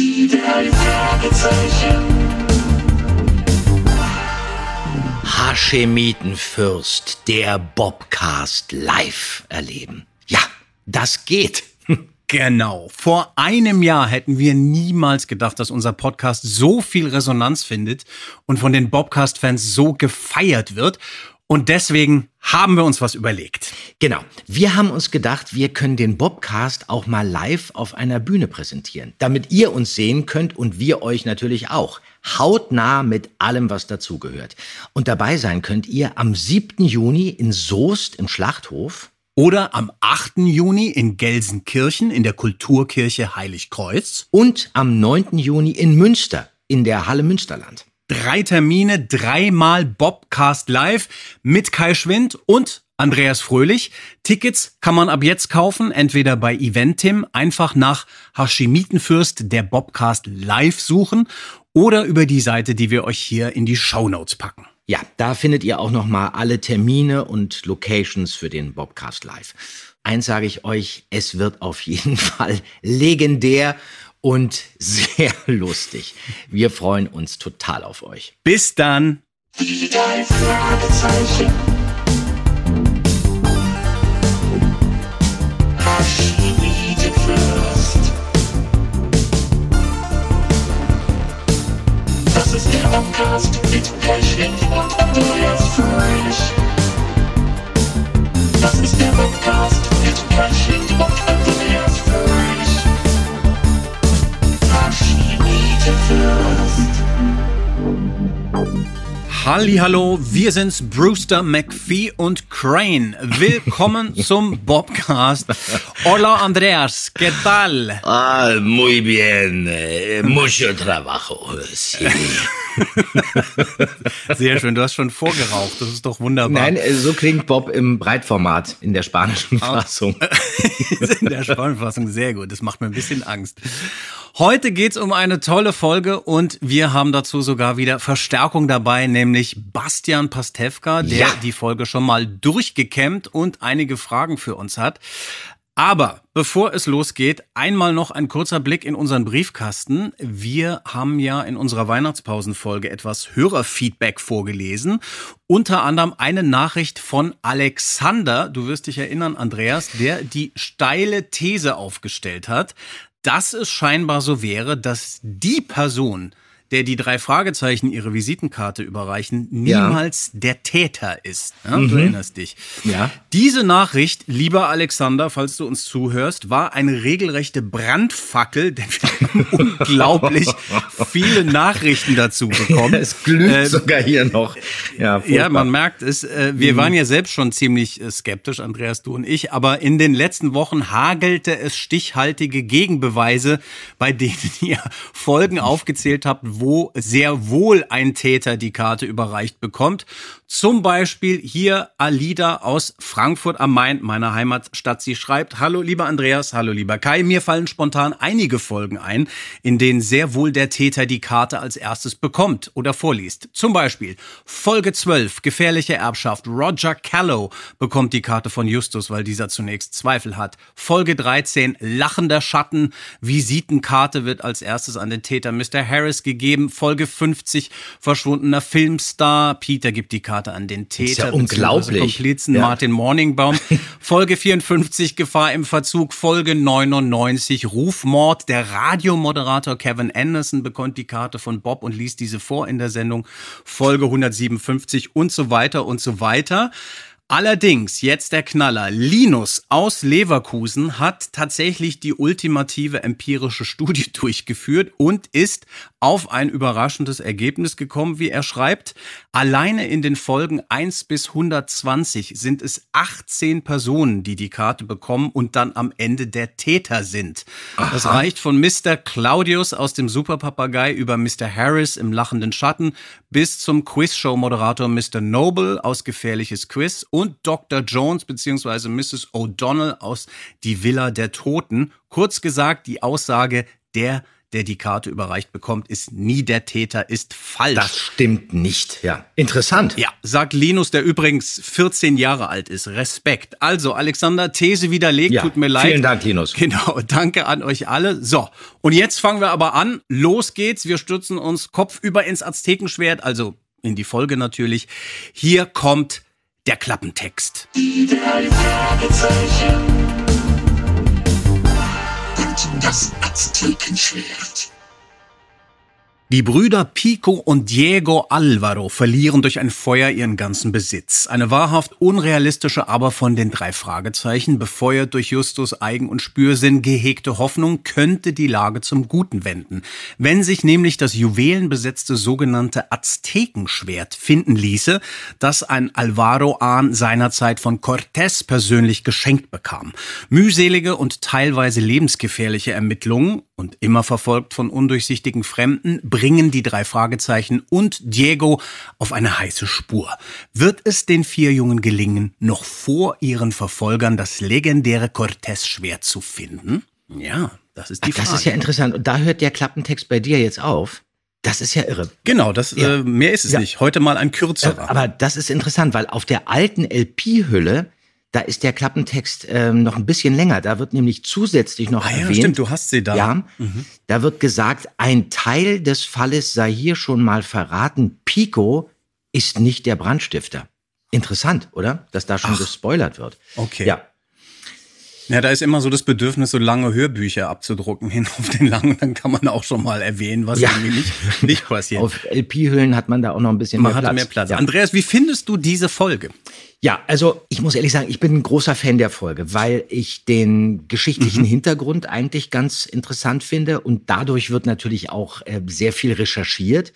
Die drei. Haschemitenfürst, der Bobcast live erleben. Ja, das geht. Genau. Vor einem Jahr hätten wir niemals gedacht, dass unser Podcast so viel Resonanz findet und von den Bobcast-Fans so gefeiert wird. Und deswegen haben wir uns was überlegt. Genau. Wir haben uns gedacht, wir können den Bobcast auch mal live auf einer Bühne präsentieren, damit ihr uns sehen könnt und wir euch natürlich auch. Hautnah mit allem, was dazugehört. Und dabei sein könnt ihr am 7. Juni in Soest im Schlachthof. Oder am 8. Juni in Gelsenkirchen in der Kulturkirche Heiligkreuz. Und am 9. Juni in Münster in der Halle Münsterland. Drei Termine, dreimal Bobcast Live mit Kai Schwind und Andreas Fröhlich. Tickets kann man ab jetzt kaufen, entweder bei Eventim, einfach nach Hashimitenfürst der Bobcast Live suchen oder über die Seite, die wir euch hier in die Show Notes packen. Ja, da findet ihr auch nochmal alle Termine und Locations für den Bobcast Live. Eins sage ich euch, es wird auf jeden Fall legendär und sehr lustig. Wir freuen uns total auf euch. Bis dann. Die drei Fragezeichen. Hallo, wir sind's Brewster McPhee und Crane. Willkommen zum Bobcast. Hola Andreas, ¿qué tal? Ah, muy bien. Eh, Mucho trabajo. Sí. Sehr schön, du hast schon vorgeraucht, das ist doch wunderbar. Nein, äh, so klingt Bob im Breitformat in der spanischen Fassung. in der Spannfassung sehr gut. Das macht mir ein bisschen Angst. Heute geht's um eine tolle Folge und wir haben dazu sogar wieder Verstärkung dabei, nämlich Bastian Pastewka, der Ja. die Folge schon mal durchgekämmt und einige Fragen für uns hat. Aber bevor es losgeht, einmal noch ein kurzer Blick in unseren Briefkasten. Wir haben ja in unserer Weihnachtspausenfolge etwas Hörerfeedback vorgelesen. Unter anderem eine Nachricht von Alexander, du wirst dich erinnern, Andreas, der die steile These aufgestellt hat, dass es scheinbar so wäre, dass die Person, der die drei Fragezeichen ihre Visitenkarte überreichen, Ja. niemals der Täter ist. Ja, Du erinnerst dich. Ja. Diese Nachricht, lieber Alexander, falls du uns zuhörst, war eine regelrechte Brandfackel, denn wir haben unglaublich viele Nachrichten dazu bekommen. Es glüht Äh, sogar hier noch. Ja, ja, man merkt es. Äh, wir waren ja selbst schon ziemlich äh, skeptisch, Andreas, du und ich. Aber in den letzten Wochen hagelte es stichhaltige Gegenbeweise, bei denen ihr Folgen aufgezählt habt, wo sehr wohl ein Täter die Karte überreicht bekommt. Zum Beispiel hier Alida aus Frankfurt am Main, meiner Heimatstadt. Sie schreibt, hallo lieber Andreas, hallo lieber Kai. Mir fallen spontan einige Folgen ein, in denen sehr wohl der Täter die Karte als erstes bekommt oder vorliest. Zum Beispiel Folge 12, gefährliche Erbschaft. Roger Callow bekommt die Karte von Justus, weil dieser zunächst Zweifel hat. Folge 13, lachender Schatten. Visitenkarte wird als erstes an den Täter Mr. Harris gegeben. Folge 50, verschwundener Filmstar. Peter gibt die Karte an den Täter. ist ja unglaublich. Komplizen Ja. Martin Morningbaum. Folge 54, Gefahr im Verzug. Folge 99, Rufmord. Der Radiomoderator Kevin Anderson bekommt die Karte von Bob und liest diese vor in der Sendung. Folge 157 und so weiter und so weiter. Allerdings, jetzt der Knaller. Linus aus Leverkusen hat tatsächlich die ultimative empirische Studie durchgeführt und ist auf ein überraschendes Ergebnis gekommen, wie er schreibt. Alleine in den Folgen 1 bis 120 sind es 18 Personen, die die Karte bekommen und dann am Ende der Täter sind. Das reicht von Mr. Claudius aus dem Superpapagei über Mr. Harris im lachenden Schatten bis zum Quizshow-Moderator Mr. Noble aus Gefährliches Quiz und Dr. Jones bzw. Mrs. O'Donnell aus Die Villa der Toten. Kurz gesagt, die Aussage, der, der die Karte überreicht bekommt, ist nie der Täter, ist falsch. Das stimmt nicht, ja. Interessant. Ja, sagt Linus, der übrigens 14 Jahre alt ist. Respekt. Also, Alexander, These widerlegt, Ja, tut mir leid. vielen Dank, Linus. Genau, danke an euch alle. So, und jetzt fangen wir aber an. Los geht's. Wir stürzen uns kopfüber ins Aztekenschwert, also in die Folge natürlich. Hier kommt der Klappentext. Die drei Fragezeichen. Und das Aztekenschwert. Die Brüder Pico und Diego Alvaro verlieren durch ein Feuer ihren ganzen Besitz. Eine wahrhaft unrealistische, aber von den drei Fragezeichen, befeuert durch Justus Eigen- und Spürsinn gehegte Hoffnung, könnte die Lage zum Guten wenden. Wenn sich nämlich das juwelenbesetzte sogenannte Aztekenschwert finden ließe, das ein Alvaro-Ahn seinerzeit von Cortés persönlich geschenkt bekam. Mühselige und teilweise lebensgefährliche Ermittlungen und immer verfolgt von undurchsichtigen Fremden, bringen die drei Fragezeichen und Diego auf eine heiße Spur. Wird es den vier Jungen gelingen, noch vor ihren Verfolgern das legendäre Cortés-Schwert zu finden? Ja, das ist die Ach, das Frage. ist ja interessant. Und da hört der Klappentext bei dir jetzt auf. Das ist ja irre. genau, das, Ja. äh, mehr ist es Ja. nicht. Heute mal ein kürzerer. Aber das ist interessant, weil auf der alten LP-Hülle, da ist der Klappentext ähm, noch ein bisschen länger. Da wird nämlich zusätzlich noch ah ja, erwähnt. stimmt, du hast sie da. Ja, da wird gesagt, ein Teil des Falles sei hier schon mal verraten. Pico ist nicht der Brandstifter. Interessant, oder? Dass da schon gespoilert wird. Okay. Ja. Ja, da ist immer so das Bedürfnis, so lange Hörbücher abzudrucken hin auf den langen. Dann kann man auch schon mal erwähnen, was Ja. irgendwie nicht, nicht passiert. Auf LP-Hüllen hat man da auch noch ein bisschen man mehr Platz. mehr Platz. Ja. Andreas, wie findest du diese Folge? Ja, also ich muss ehrlich sagen, ich bin ein großer Fan der Folge, weil ich den geschichtlichen Hintergrund eigentlich ganz interessant finde und dadurch wird natürlich auch äh, sehr viel recherchiert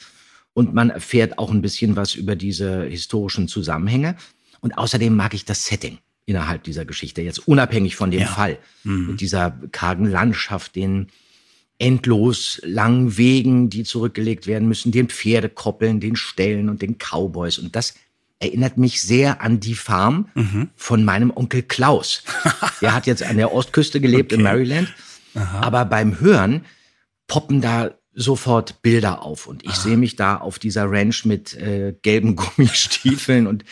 und man erfährt auch ein bisschen was über diese historischen Zusammenhänge und außerdem mag ich das Setting innerhalb dieser Geschichte jetzt unabhängig von dem Ja. Fall mit dieser kargen Landschaft, den endlos langen Wegen, die zurückgelegt werden müssen, den Pferdekoppeln, den Ställen und den Cowboys. Und das erinnert mich sehr an die Farm von meinem Onkel Klaus. Der hat jetzt an der Ostküste gelebt in Okay. Maryland. Aber beim Hören poppen da sofort Bilder auf und ich sehe mich da auf dieser Ranch mit äh, gelben Gummistiefeln und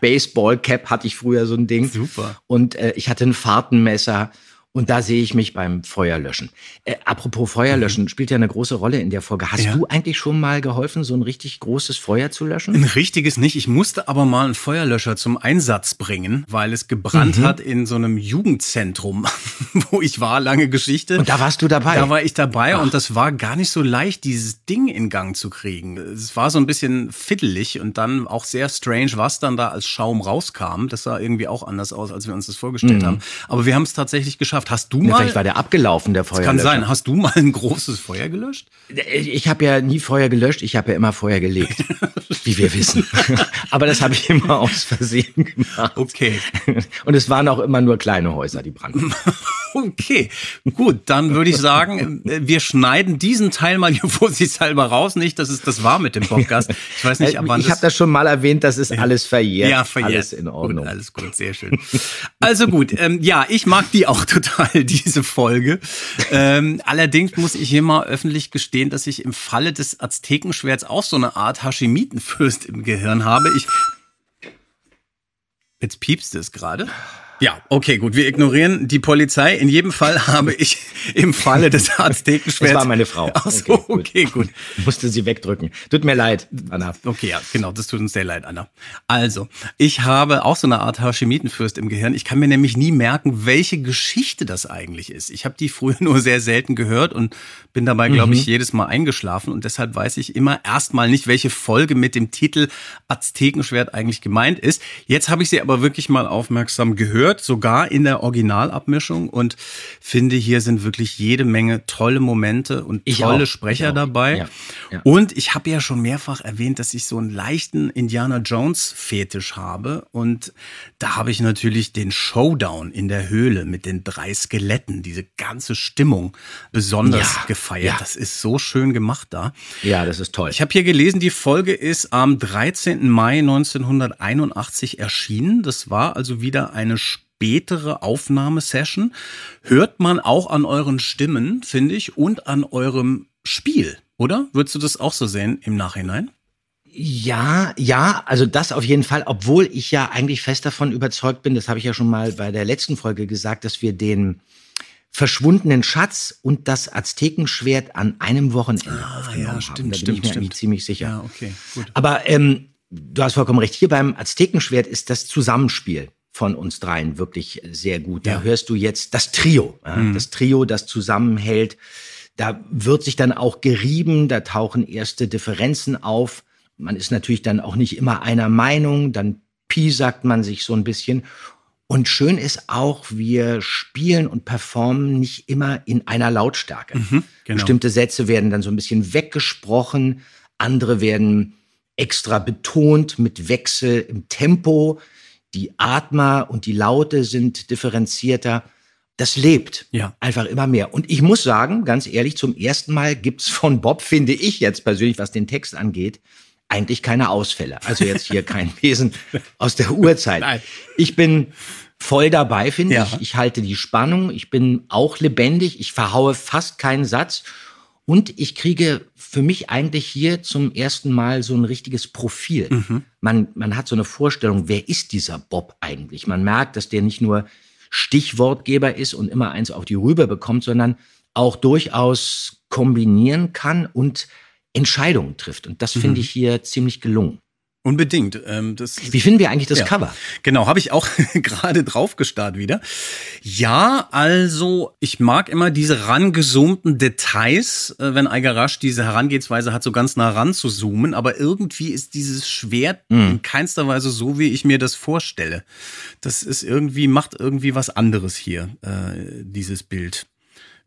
Baseballcap hatte ich früher so ein Ding. Super. Und äh, ich hatte ein Fahrtenmesser und da sehe ich mich beim Feuerlöschen. Äh, apropos Feuerlöschen, spielt ja eine große Rolle in der Folge. Hast Ja. du eigentlich schon mal geholfen, so ein richtig großes Feuer zu löschen? Ein richtiges nicht. Ich musste aber mal einen Feuerlöscher zum Einsatz bringen, weil es gebrannt hat in so einem Jugendzentrum, wo ich war, lange Geschichte. Und da warst du dabei? Da war ich dabei und das war gar nicht so leicht, dieses Ding in Gang zu kriegen. Es war so ein bisschen fiddelig und dann auch sehr strange, was dann da als Schaum rauskam. Das sah irgendwie auch anders aus, als wir uns das vorgestellt haben. Aber wir haben es tatsächlich geschafft. Hast du Ja, mal, vielleicht war der abgelaufen, der kann Feuerlöscher. sein, hast du mal ein großes Feuer gelöscht? Ich habe ja nie Feuer gelöscht, ich habe ja immer Feuer gelegt, wie wir wissen. Aber das habe ich immer aus Versehen gemacht. Okay. Und es waren auch immer nur kleine Häuser, die brannten. Okay, gut, dann würde ich sagen, äh, wir schneiden diesen Teil mal hier vorsichtshalber raus. Nicht, dass es das war mit dem Podcast. Ich weiß nicht, ab wann Äh, ich habe das schon mal erwähnt, das ist alles verjährt. Ja, verjährt. Alles in Ordnung. Gut, alles gut, sehr schön. Also gut, ähm, ja, ich mag die auch total, diese Folge. Ähm, allerdings muss ich hier mal öffentlich gestehen, dass ich im Falle des Aztekenschwerts auch so eine Art Hashimitenfürst im Gehirn habe. Ich Jetzt piepst es gerade. Ja, okay, gut. Wir ignorieren die Polizei. In jedem Fall habe ich im Falle des Aztekenschwerts. Das war meine Frau. Ach so, Okay, gut. okay, gut. Musste sie wegdrücken. Tut mir leid, Anna. Okay, ja, genau, das tut uns sehr leid, Anna. Also, ich habe auch so eine Art Hashimitenfürst im Gehirn. Ich kann mir nämlich nie merken, welche Geschichte das eigentlich ist. Ich habe die früher nur sehr selten gehört und bin dabei, glaube ich, jedes Mal eingeschlafen und deshalb weiß ich immer erstmal nicht, welche Folge mit dem Titel Aztekenschwert eigentlich gemeint ist. Jetzt habe ich sie aber wirklich mal aufmerksam gehört, sogar in der Originalabmischung und finde, hier sind wirklich jede Menge tolle Momente und Ich tolle auch. Sprecher dabei. Ja, ja. Und ich habe ja schon mehrfach erwähnt, dass ich so einen leichten Indiana Jones Fetisch habe. Und da habe ich natürlich den Showdown in der Höhle mit den drei Skeletten, diese ganze Stimmung besonders Ja, gefeiert. Das ist so schön gemacht da. Ja, das ist toll. Ich habe hier gelesen, die Folge ist am 13. Mai 1981 erschienen. Das war also wieder eine spätere Aufnahmesession. Hört man auch an euren Stimmen, finde ich, und an eurem Spiel, oder? Würdest du das auch so sehen im Nachhinein? Ja, ja, also das auf jeden Fall, obwohl ich ja eigentlich fest davon überzeugt bin, das habe ich ja schon mal bei der letzten Folge gesagt, dass wir den verschwundenen Schatz und das Aztekenschwert an einem Wochenende Ah, aufgenommen ja, haben. stimmt, da bin stimmt, ich mir stimmt. eigentlich ziemlich sicher. Ja, okay, gut. Aber ähm, du hast vollkommen recht. Hier beim Aztekenschwert ist das Zusammenspiel von uns dreien wirklich sehr gut. Da Ja. Mhm. hörst du jetzt das Trio, ja, das Trio, das zusammenhält. Da wird sich dann auch gerieben, da tauchen erste Differenzen auf. Man ist natürlich dann auch nicht immer einer Meinung, dann piesackt man sich so ein bisschen. Und schön ist auch, wir spielen und performen nicht immer in einer Lautstärke. genau. Bestimmte Sätze werden dann so ein bisschen weggesprochen, andere werden extra betont mit Wechsel im Tempo. Die Atmer und die Laute sind differenzierter. Das lebt Ja. einfach immer mehr. Und ich muss sagen, ganz ehrlich, zum ersten Mal gibt's von Bob, finde ich jetzt persönlich, was den Text angeht, eigentlich keine Ausfälle. Also jetzt hier kein Wesen aus der Urzeit. Nein. Ich bin voll dabei, finde Ja. ich. Ich halte die Spannung. Ich bin auch lebendig. Ich verhaue fast keinen Satz. Und ich kriege für mich eigentlich hier zum ersten Mal so ein richtiges Profil. Mhm. Man, man hat so eine Vorstellung, wer ist dieser Bob eigentlich? Man merkt, dass der nicht nur Stichwortgeber ist und immer eins auf die Rübe bekommt, sondern auch durchaus kombinieren kann und Entscheidungen trifft. Und das Mhm. finde ich hier ziemlich gelungen. Unbedingt. Ähm, das Wie finden wir eigentlich das Ja. Cover? Genau, habe ich auch gerade drauf gestarrt wieder. Ja, also ich mag immer diese rangezoomten Details, äh, wenn Eigarash diese Herangehensweise hat, so ganz nah ran zu zoomen. Aber irgendwie ist dieses Schwert in keinster Weise so, wie ich mir das vorstelle. Das ist irgendwie, macht irgendwie was anderes hier, äh, dieses Bild.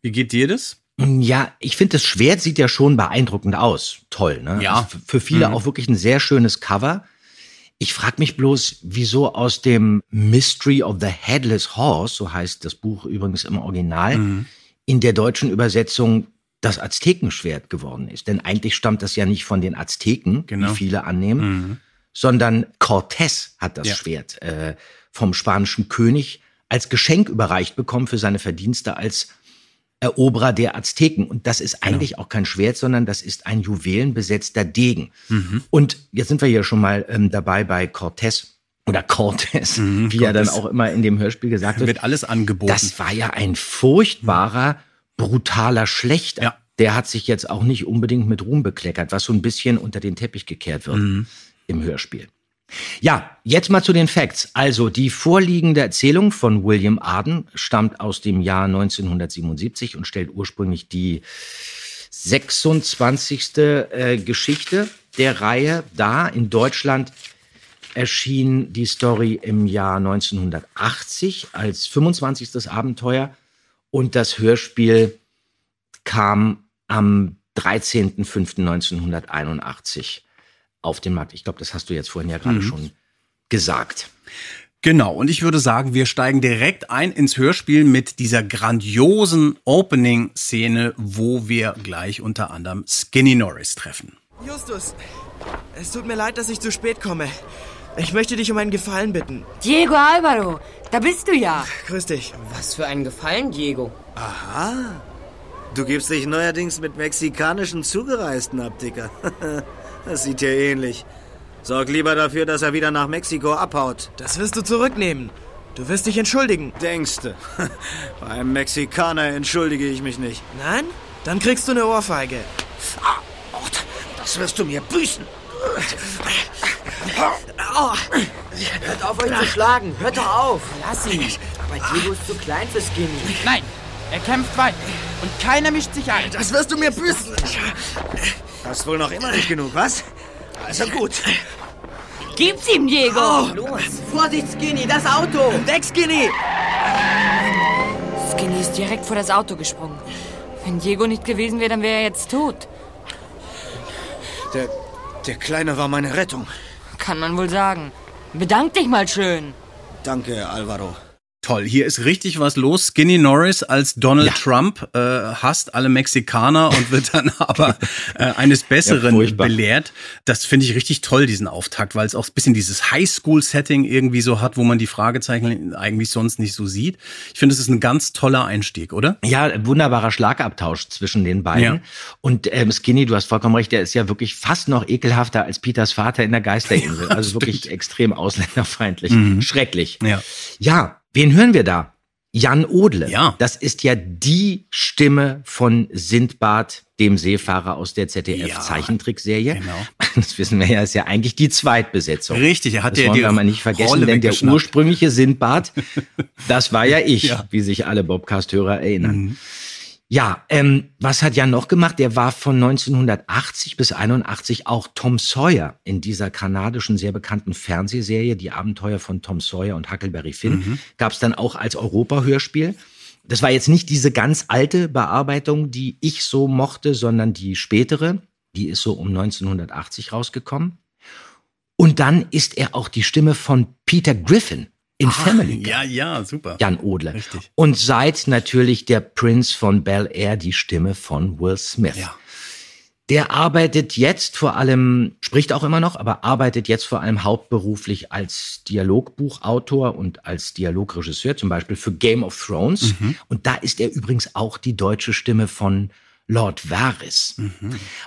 Wie geht dir das? Ja, ich finde, das Schwert sieht ja schon beeindruckend aus. Toll, ne? Ja. Also Für viele auch wirklich ein sehr schönes Cover. Ich frage mich bloß, wieso aus dem Mystery of the Headless Horse, so heißt das Buch übrigens im Original, in der deutschen Übersetzung das Aztekenschwert geworden ist. Denn eigentlich stammt das ja nicht von den Azteken, Genau. wie viele annehmen, sondern Cortés hat das Ja. Schwert äh, vom spanischen König als Geschenk überreicht bekommen für seine Verdienste als Eroberer der Azteken. Und das ist eigentlich auch kein Schwert, sondern das ist ein juwelenbesetzter Degen. Und jetzt sind wir hier schon mal ähm, dabei bei Cortés oder Cortés, wie er dann auch immer in dem Hörspiel gesagt wird. Wird alles angeboten. Das war ja ein furchtbarer, brutaler Schlechter. Ja. Der hat sich jetzt auch nicht unbedingt mit Ruhm bekleckert, was so ein bisschen unter den Teppich gekehrt wird im Hörspiel. Ja, jetzt mal zu den Facts. Also die vorliegende Erzählung von William Arden stammt aus dem Jahr 1977 und stellt ursprünglich die 26. Äh, Geschichte der Reihe dar. In Deutschland erschien die Story im Jahr 1980 als 25. Abenteuer und das Hörspiel kam am 13.05.1981 auf den Markt. Ich glaube, das hast du jetzt vorhin ja gerade schon gesagt. Genau, und ich würde sagen, wir steigen direkt ein ins Hörspiel mit dieser grandiosen Opening-Szene, wo wir gleich unter anderem Skinny Norris treffen. Justus, es tut mir leid, dass ich zu spät komme. Ich möchte dich um einen Gefallen bitten. Diego Alvaro, da bist du ja. Grüß dich. Was für einen Gefallen, Diego. Du gibst dich neuerdings mit mexikanischen Zugereisten ab, Dicker. Das sieht dir ähnlich. Sorg lieber dafür, dass er wieder nach Mexiko abhaut. Das wirst du zurücknehmen. Du wirst dich entschuldigen. Denkste. Bei einem Mexikaner entschuldige ich mich nicht. Nein? Dann kriegst du eine Ohrfeige. Das wirst du mir büßen. Hört auf, euch zu schlagen. Hört doch auf. Lass ihn. Aber Diego ist zu klein für Skinny. Nein, er kämpft weiter. Und keiner mischt sich ein. Das wirst du mir büßen. Hast wohl noch immer nicht genug, was? Also gut. Gib's ihm, Diego. Los. Vorsicht, Skinny, das Auto. Weg, Skinny! Skinny ist direkt vor das Auto gesprungen. Wenn Diego nicht gewesen wäre, dann wäre er jetzt tot. Der, der Kleine war meine Rettung. Kann man wohl sagen. Bedank dich mal schön. Danke, Alvaro. Toll, hier ist richtig was los. Skinny Norris als Donald Trump äh, hasst alle Mexikaner und wird dann aber äh, eines Besseren furchtbar. belehrt. Das finde ich richtig toll, diesen Auftakt, weil es auch ein bisschen dieses Highschool-Setting irgendwie so hat, wo man die Fragezeichen eigentlich sonst nicht so sieht. Ich finde, es ist ein ganz toller Einstieg, oder? Ja, wunderbarer Schlagabtausch zwischen den beiden. Ja. Und ähm, Skinny, du hast vollkommen recht, der ist ja wirklich fast noch ekelhafter als Peters Vater in der Geisterinsel. also wirklich extrem ausländerfeindlich. Schrecklich. Ja. Ja, wen hören wir da? Jan Odle. Ja. Das ist ja die Stimme von Sindbad, dem Seefahrer aus der ZDF-Zeichentrickserie. genau. Das wissen wir ja, ist ja eigentlich die Zweitbesetzung. Richtig, er hat das ja wollen die wir mal nicht vergessen, Rolle denn der ursprüngliche Sindbad, das war ja ich, Ja. Mhm. wie sich alle Bobcast-Hörer erinnern. Ja, ähm, was hat Jan noch gemacht? Der war von 1980 bis 81 auch Tom Sawyer in dieser kanadischen sehr bekannten Fernsehserie Die Abenteuer von Tom Sawyer und Huckleberry Finn. Mhm. Gab es dann auch als Europa-Hörspiel. Das war jetzt nicht diese ganz alte Bearbeitung, die ich so mochte, sondern die spätere. Die ist so um 1980 rausgekommen. Und dann ist er auch die Stimme von Peter Griffin in Family Guy. Ja, ja, super. Jan Odle. Richtig. Und seit natürlich der Prince von Bel Air die Stimme von Will Smith. Ja. Der arbeitet jetzt vor allem, spricht auch immer noch, aber arbeitet jetzt vor allem hauptberuflich als Dialogbuchautor und als Dialogregisseur, zum Beispiel für Game of Thrones. Mhm. Und da ist er übrigens auch die deutsche Stimme von Lord Varys.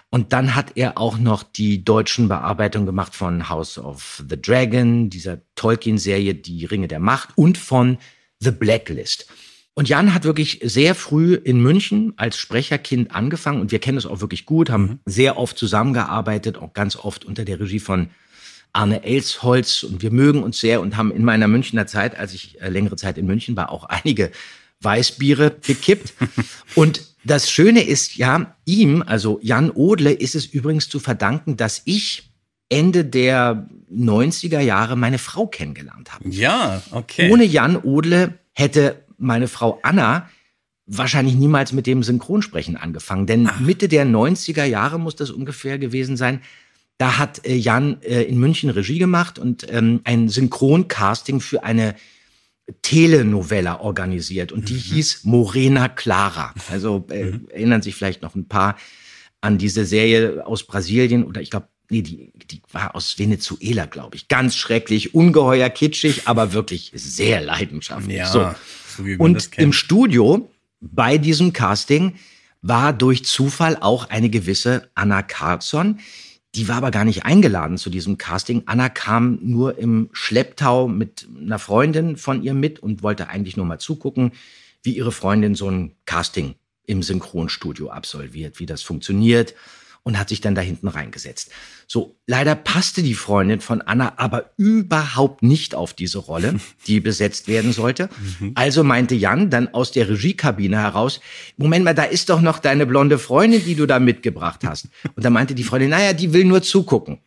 Und dann hat er auch noch die deutschen Bearbeitungen gemacht von House of the Dragon, dieser Tolkien-Serie Die Ringe der Macht und von The Blacklist. Und Jan hat wirklich sehr früh in München als Sprecherkind angefangen und wir kennen das auch wirklich gut, haben sehr oft zusammengearbeitet, auch ganz oft unter der Regie von Arne Elsholz und wir mögen uns sehr und haben in meiner Münchner Zeit, als ich äh, längere Zeit in München war, auch einige Weißbiere gekippt. und das Schöne ist ja, ihm, also Jan Odle, ist es übrigens zu verdanken, dass ich Ende der 90er Jahre meine Frau kennengelernt habe. Ja, okay. Ohne Jan Odle hätte meine Frau Anna wahrscheinlich niemals mit dem Synchronsprechen angefangen. Denn Mitte der 90er Jahre muss das ungefähr gewesen sein. Da hat äh, Jan äh, in München Regie gemacht und ähm, ein Synchroncasting für eine Telenovella organisiert. Und die hieß Morena Clara. Also äh, erinnern sich vielleicht noch ein paar an diese Serie aus Brasilien oder ich glaube, nee, die, die war aus Venezuela, glaube ich. Ganz schrecklich, ungeheuer kitschig, aber wirklich sehr leidenschaftlich. Ja, so. so Und im Studio bei diesem Casting war durch Zufall auch eine gewisse Anna Carlsson. Die war aber gar nicht eingeladen zu diesem Casting. Anna kam nur im Schlepptau mit einer Freundin von ihr mit und wollte eigentlich nur mal zugucken, wie ihre Freundin so ein Casting im Synchronstudio absolviert, wie das funktioniert und hat sich dann da hinten reingesetzt. So, leider passte die Freundin von Anna aber überhaupt nicht auf diese Rolle, die besetzt werden sollte. Also meinte Jan dann aus der Regiekabine heraus, Moment mal, da ist doch noch deine blonde Freundin, die du da mitgebracht hast. Und dann meinte die Freundin, naja, die will nur zugucken.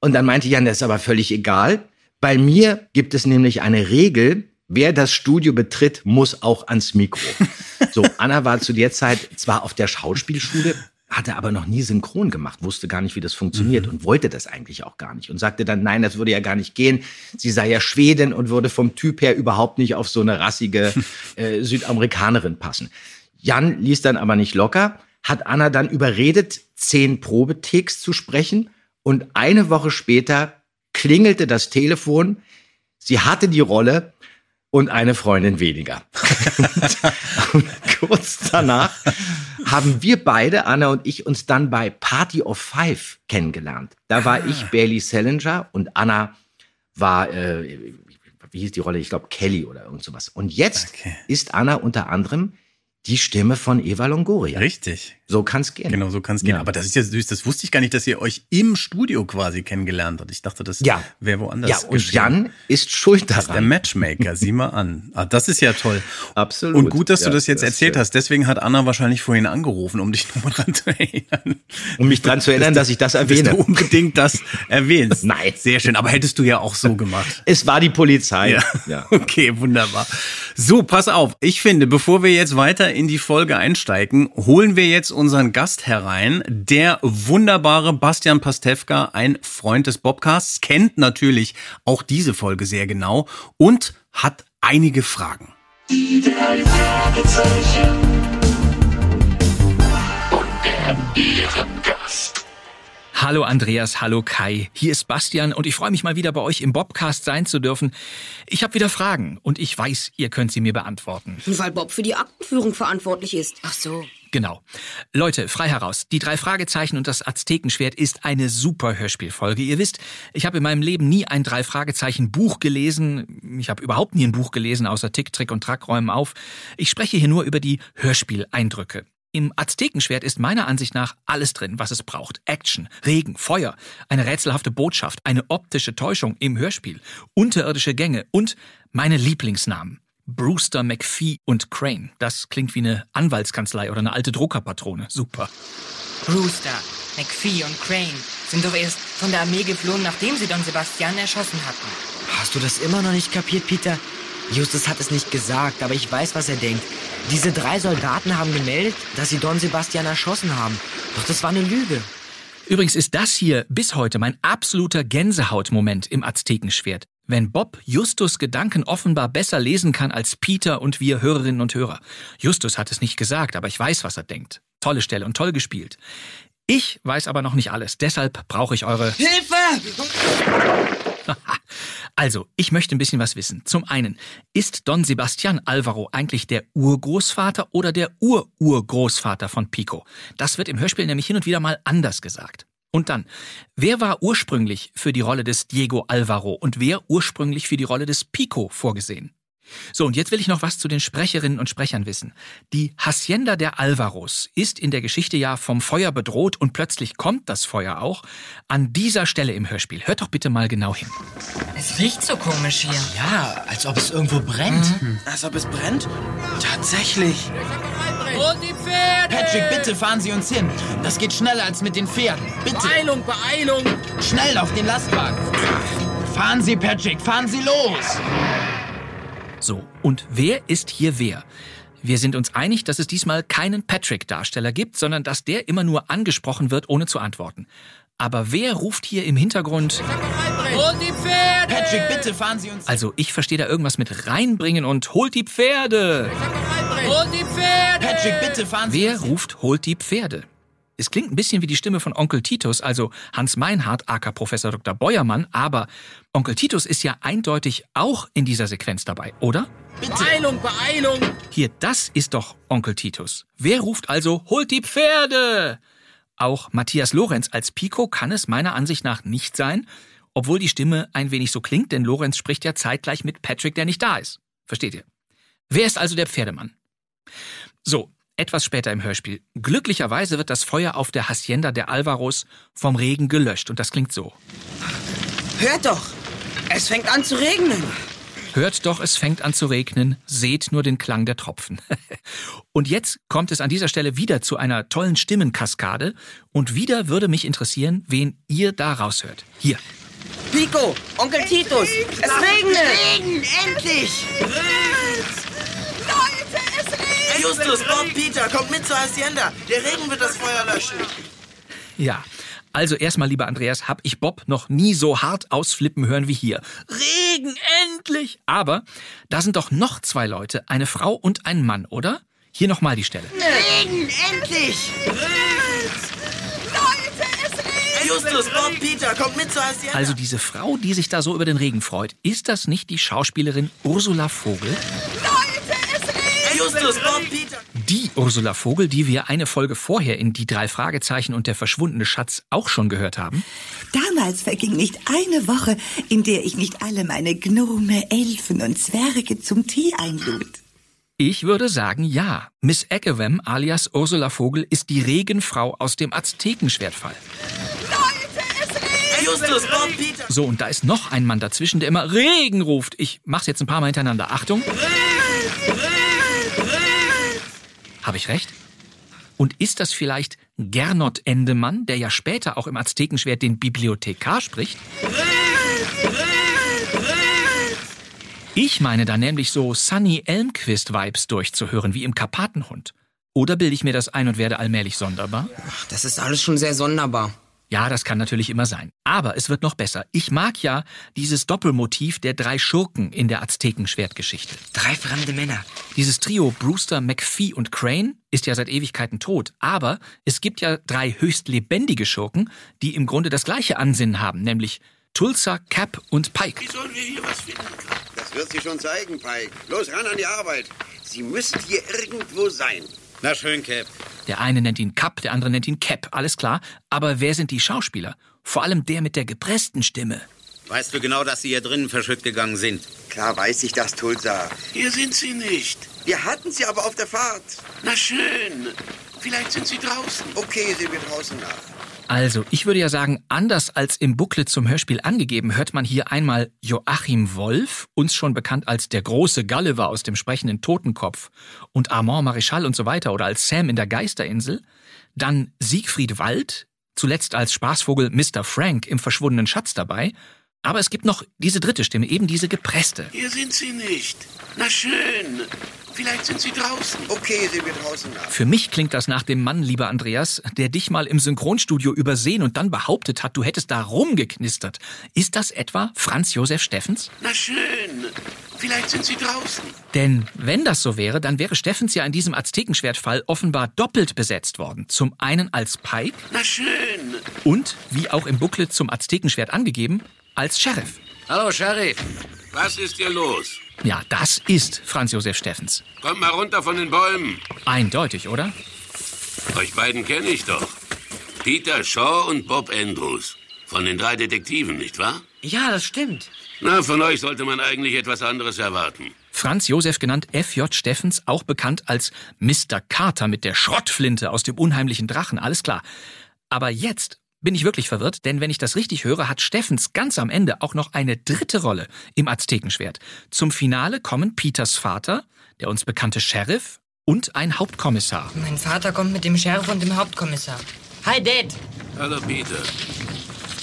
Und dann meinte Jan, das ist aber völlig egal. Bei mir gibt es nämlich eine Regel, wer das Studio betritt, muss auch ans Mikro. So, Anna war zu der Zeit zwar auf der Schauspielschule, hatte aber noch nie synchron gemacht, wusste gar nicht, wie das funktioniert und wollte das eigentlich auch gar nicht und sagte dann, nein, das würde ja gar nicht gehen. Sie sei ja Schwedin und würde vom Typ her überhaupt nicht auf so eine rassige äh, Südamerikanerin passen. Jan ließ dann aber nicht locker, hat Anna dann überredet, zehn Probetakes zu sprechen und eine Woche später klingelte das Telefon. Sie hatte die Rolle und eine Freundin weniger. und kurz danach haben wir beide, Anna und ich, uns dann bei Party of Five kennengelernt. Da war ich Bailey Salinger und Anna war, äh, wie hieß die Rolle? Ich glaube Kelly oder irgend sowas. Und jetzt Okay. ist Anna unter anderem die Stimme von Eva Longoria. Richtig. So kann's gehen. Genau, so kann es gehen. Ja. Aber das ist ja süß, das wusste ich gar nicht, dass ihr euch im Studio quasi kennengelernt habt. Ich dachte, das Ja. wäre woanders. Ja, und geschehen. Jan ist schuld Das ist der daran. Matchmaker, sieh mal an. Ah, das ist ja toll. Absolut. Und gut, dass du Ja, das jetzt das, erzählt äh, hast. Deswegen hat Anna wahrscheinlich vorhin angerufen, um dich nochmal dran zu erinnern. Um mich dran zu erinnern, dass ich das Dass erwähne. du unbedingt das erwähnst. Nein. Sehr schön. Aber hättest du ja auch so gemacht. Es war die Polizei. Ja. ja. Okay, wunderbar. So, pass auf. Ich finde, bevor wir jetzt weiter in die Folge einsteigen, holen wir jetzt unseren Gast herein. Der wunderbare Bastian Pastewka, ein Freund des Bobcasts, kennt natürlich auch diese Folge sehr genau und hat einige Fragen. Die drei Fragezeichen. Und der Ehrengast. Hallo Andreas, hallo Kai. Hier ist Bastian und ich freue mich mal wieder bei euch im Bobcast sein zu dürfen. Ich habe wieder Fragen und ich weiß, ihr könnt sie mir beantworten. Weil Bob für die Aktenführung verantwortlich ist. Ach so. Genau. Leute, frei heraus. Die drei Fragezeichen und das Aztekenschwert ist eine super Hörspielfolge. Ihr wisst, ich habe in meinem Leben nie ein drei Fragezeichen Buch gelesen. Ich habe überhaupt nie ein Buch gelesen, außer Tick, Trick und Track räumen auf. Ich spreche hier nur über die Hörspieleindrücke. Im Aztekenschwert ist meiner Ansicht nach alles drin, was es braucht. Action, Regen, Feuer, eine rätselhafte Botschaft, eine optische Täuschung im Hörspiel, unterirdische Gänge und meine Lieblingsnamen. Brewster, McPhee und Crane. Das klingt wie eine Anwaltskanzlei oder eine alte Druckerpatrone. Super. Brewster, McPhee und Crane sind doch erst von der Armee geflohen, nachdem sie Don Sebastian erschossen hatten. Hast du das immer noch nicht kapiert, Peter? Justus hat es nicht gesagt, aber ich weiß, was er denkt. Diese drei Soldaten haben gemeldet, dass sie Don Sebastian erschossen haben. Doch das war eine Lüge. Übrigens ist das hier bis heute mein absoluter Gänsehautmoment im Aztekenschwert. Wenn Bob Justus Gedanken offenbar besser lesen kann als Peter und wir Hörerinnen und Hörer. Justus hat es nicht gesagt, aber ich weiß, was er denkt. Tolle Stelle und toll gespielt. Ich weiß aber noch nicht alles, deshalb brauche ich eure Hilfe! Also, ich möchte ein bisschen was wissen. Zum einen, ist Don Sebastian Alvaro eigentlich der Urgroßvater oder der Ururgroßvater von Pico? Das wird im Hörspiel nämlich hin und wieder mal anders gesagt. Und dann, wer war ursprünglich für die Rolle des Diego Alvaro und wer ursprünglich für die Rolle des Pico vorgesehen? So, und jetzt will ich noch was zu den Sprecherinnen und Sprechern wissen. Die Hacienda der Alvaros ist in der Geschichte ja vom Feuer bedroht und plötzlich kommt das Feuer auch an dieser Stelle im Hörspiel. Hört doch bitte mal genau hin. Es riecht so komisch hier. Ja, als ob es irgendwo brennt. Als ob es brennt? Tatsächlich. Und die Pferde! Patrick, bitte fahren Sie uns hin. Das geht schneller als mit den Pferden. Bitte. Beeilung, Beeilung. Schnell auf den Lastwagen. Fahren Sie, Patrick, fahren Sie los. So, und wer ist hier wer? Wir sind uns einig, dass es diesmal keinen Patrick-Darsteller gibt, sondern dass der immer nur angesprochen wird, ohne zu antworten. Aber wer ruft hier im Hintergrund? Und die Pferde! Patrick, bitte fahren Sie uns. Also, ich verstehe da irgendwas mit reinbringen und holt die Pferde. Und die Pferde! Patrick, bitte fahren Sie Wer ruft holt die Pferde? Es klingt ein bisschen wie die Stimme von Onkel Titus, also Hans Meinhardt, aka Professor Dr. Beuermann, aber Onkel Titus ist ja eindeutig auch in dieser Sequenz dabei, oder? Beeilung, Beeilung. Hier, das ist doch Onkel Titus. Wer ruft also, holt die Pferde? Auch Matthias Lorenz als Pico kann es meiner Ansicht nach nicht sein, obwohl die Stimme ein wenig so klingt, denn Lorenz spricht ja zeitgleich mit Patrick, der nicht da ist. Versteht ihr? Wer ist also der Pferdemann? So, etwas später im Hörspiel. Glücklicherweise wird das Feuer auf der Hacienda der Alvaros vom Regen gelöscht und das klingt so. Hört doch! Es fängt an zu regnen. Hört doch, es fängt an zu regnen, seht nur den Klang der Tropfen. und jetzt kommt es an dieser Stelle wieder zu einer tollen Stimmenkaskade und wieder würde mich interessieren, wen ihr da raushört. Hier. Pico, Onkel Titus, es regnet! Regen, endlich! Es regnet! Justus, Bob, Peter, kommt mit zur Hacienda. Der Regen wird das Feuer löschen. Ja. Also erstmal, lieber Andreas, hab ich Bob noch nie so hart ausflippen hören wie hier. Regen, endlich! Aber da sind doch noch zwei Leute, eine Frau und ein Mann, oder? Hier nochmal die Stelle. Regen, endlich! Leute, es regnet! Justus, Bob, Peter, kommt mit zur Hacienda. Also diese Frau, die sich da so über den Regen freut, ist das nicht die Schauspielerin Ursula Vogel? Justus, Bob, Peter. Die Ursula Vogel, die wir eine Folge vorher in Die drei Fragezeichen und der verschwundene Schatz auch schon gehört haben? Damals verging nicht eine Woche, in der ich nicht alle meine Gnome, Elfen und Zwerge zum Tee einlud. Ich würde sagen, ja. Miss Eckewem alias Ursula Vogel ist die Regenfrau aus dem Aztekenschwertfall. Leute, es regnet! Justus, Bob, Peter. So, und da ist noch ein Mann dazwischen, der immer Regen ruft. Ich mach's jetzt ein paar Mal hintereinander. Achtung. Habe ich recht? Und ist das vielleicht Gernot Endemann, der ja später auch im Aztekenschwert den Bibliothekar spricht? Ich meine da nämlich so Sunny Elmquist-Vibes durchzuhören, wie im Karpatenhund. Oder bilde ich mir das ein und werde allmählich sonderbar? Das ist alles schon sehr sonderbar. Ja, das kann natürlich immer sein. Aber es wird noch besser. Ich mag ja dieses Doppelmotiv der drei Schurken in der Aztekenschwertgeschichte. Drei fremde Männer. Dieses Trio Brewster, McPhee und Crane ist ja seit Ewigkeiten tot. Aber es gibt ja drei höchst lebendige Schurken, die im Grunde das gleiche Ansinnen haben, nämlich Tulsa, Cap und Pike. Wie sollen wir hier was finden? Das wird sich schon zeigen, Pike. Los, ran an die Arbeit. Sie müssen hier irgendwo sein. Na schön, Cap. Der eine nennt ihn Cap, der andere nennt ihn Cap, alles klar. Aber wer sind die Schauspieler? Vor allem der mit der gepressten Stimme. Weißt du genau, dass sie hier drinnen verschütt gegangen sind? Klar weiß ich das, Tulsa. Hier sind sie nicht. Wir hatten sie aber auf der Fahrt. Na schön. Vielleicht sind sie draußen. Okay, sehen wir draußen nach. Also, ich würde ja sagen, anders als im Booklet zum Hörspiel angegeben, hört man hier einmal Joachim Wolf, uns schon bekannt als der große Gulliver aus dem sprechenden Totenkopf, und Armand Marischal und so weiter oder als Sam in der Geisterinsel, dann Siegfried Wald, zuletzt als Spaßvogel Mr. Frank im verschwundenen Schatz dabei, aber es gibt noch diese dritte Stimme, eben diese gepresste. Hier sind sie nicht. Na schön. Vielleicht sind sie draußen. Okay, sehen wir draußen nach. Für mich klingt das nach dem Mann, lieber Andreas, der dich mal im Synchronstudio übersehen und dann behauptet hat, du hättest da rumgeknistert. Ist das etwa Franz Josef Steffens? Na schön. Vielleicht sind sie draußen. Denn wenn das so wäre, dann wäre Steffens ja in diesem Aztekenschwertfall offenbar doppelt besetzt worden. Zum einen als Pike Na schön. und, wie auch im Booklet zum Aztekenschwert angegeben, als Sheriff. Hallo, Sheriff. Was ist hier los? Ja, das ist Franz Josef Steffens. Kommt mal runter von den Bäumen. Eindeutig, oder? Euch beiden kenne ich doch. Peter Shaw und Bob Andrews. Von den drei Detektiven, nicht wahr? Ja, das stimmt. Na, von euch sollte man eigentlich etwas anderes erwarten. Franz Josef genannt F.J. Steffens, auch bekannt als Mr. Carter mit der Schrottflinte aus dem unheimlichen Drachen, alles klar. Aber jetzt bin ich wirklich verwirrt, denn wenn ich das richtig höre, hat Steffens ganz am Ende auch noch eine dritte Rolle im Aztekenschwert. Zum Finale kommen Peters Vater, der uns bekannte Sheriff und ein Hauptkommissar. Mein Vater kommt mit dem Sheriff und dem Hauptkommissar. Hi, Dad. Hallo, Peter.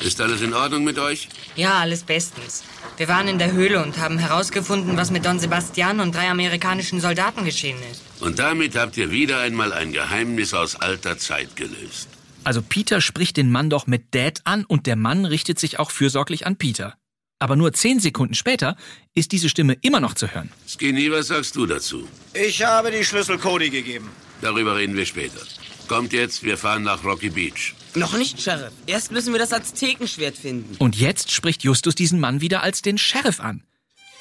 Ist alles in Ordnung mit euch? Ja, alles bestens. Wir waren in der Höhle und haben herausgefunden, was mit Don Sebastian und drei amerikanischen Soldaten geschehen ist. Und damit habt ihr wieder einmal ein Geheimnis aus alter Zeit gelöst. Also Peter spricht den Mann doch mit Dad an und der Mann richtet sich auch fürsorglich an Peter. Aber nur zehn Sekunden später ist diese Stimme immer noch zu hören. Skinny, was sagst du dazu? Ich habe die Schlüssel Cody gegeben. Darüber reden wir später. Kommt jetzt, wir fahren nach Rocky Beach. Noch nicht, Sheriff. Erst müssen wir das Aztekenschwert finden. Und jetzt spricht Justus diesen Mann wieder als den Sheriff an.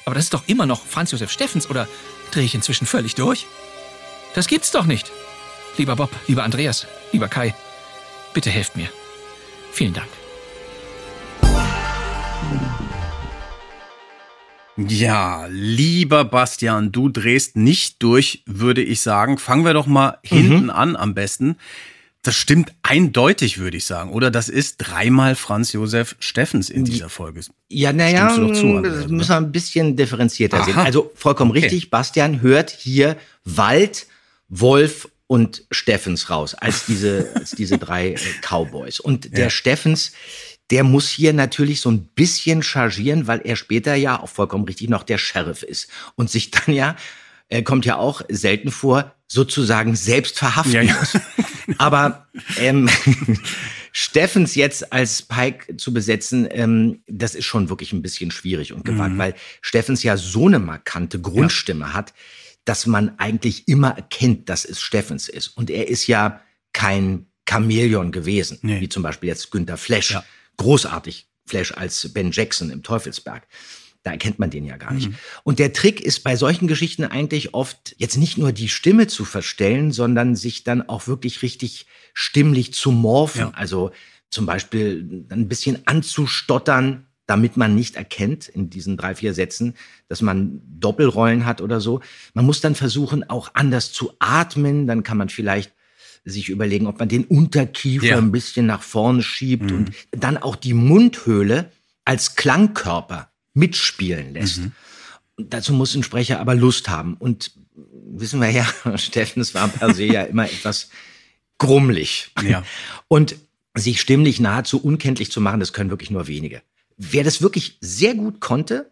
Aber das ist doch immer noch Franz Josef Steffens, oder drehe ich inzwischen völlig durch? Das gibt's doch nicht. Lieber Bob, lieber Andreas, lieber Kai, bitte helft mir. Vielen Dank. Ja, lieber Bastian, du drehst nicht durch, würde ich sagen. Fangen wir doch mal hinten an am besten. Das stimmt eindeutig, würde ich sagen. Oder das ist dreimal Franz Josef Steffens in dieser Folge. Ja, naja, zu, das Andreas, müssen wir ein bisschen differenzierter Aha. sehen. Also vollkommen Okay. richtig, Bastian hört hier Wald, Wolf und Steffens raus, als diese, als diese drei äh, Cowboys. Und der Ja. Steffens, der muss hier natürlich so ein bisschen chargieren, weil er später ja auch vollkommen richtig noch der Sheriff ist und sich dann ja, er kommt ja auch selten vor, sozusagen selbst verhaften Ja, ja. muss. Aber ähm, Steffens jetzt als Pike zu besetzen, ähm, das ist schon wirklich ein bisschen schwierig und gewagt, Mhm. weil Steffens ja so eine markante Grundstimme hat, dass man eigentlich immer erkennt, dass es Steffens ist. Und er ist ja kein Chamäleon gewesen, wie zum Beispiel jetzt Günther Flash. Großartig Flash als Ben Jackson im Teufelsberg. Da erkennt man den ja gar nicht. Und der Trick ist bei solchen Geschichten eigentlich oft jetzt nicht nur die Stimme zu verstellen, sondern sich dann auch wirklich richtig stimmlich zu morphen. Also zum Beispiel ein bisschen anzustottern, damit man nicht erkennt in diesen drei, vier Sätzen, dass man Doppelrollen hat oder so. Man muss dann versuchen, auch anders zu atmen. Dann kann man vielleicht sich überlegen, ob man den Unterkiefer Ja. ein bisschen nach vorne schiebt und dann auch die Mundhöhle als Klangkörper mitspielen lässt. Und dazu muss ein Sprecher aber Lust haben. Und wissen wir ja, Steffens war per se ja immer etwas grummelig. Ja. Und sich stimmlich nahezu unkenntlich zu machen, das können wirklich nur wenige. Wer das wirklich sehr gut konnte,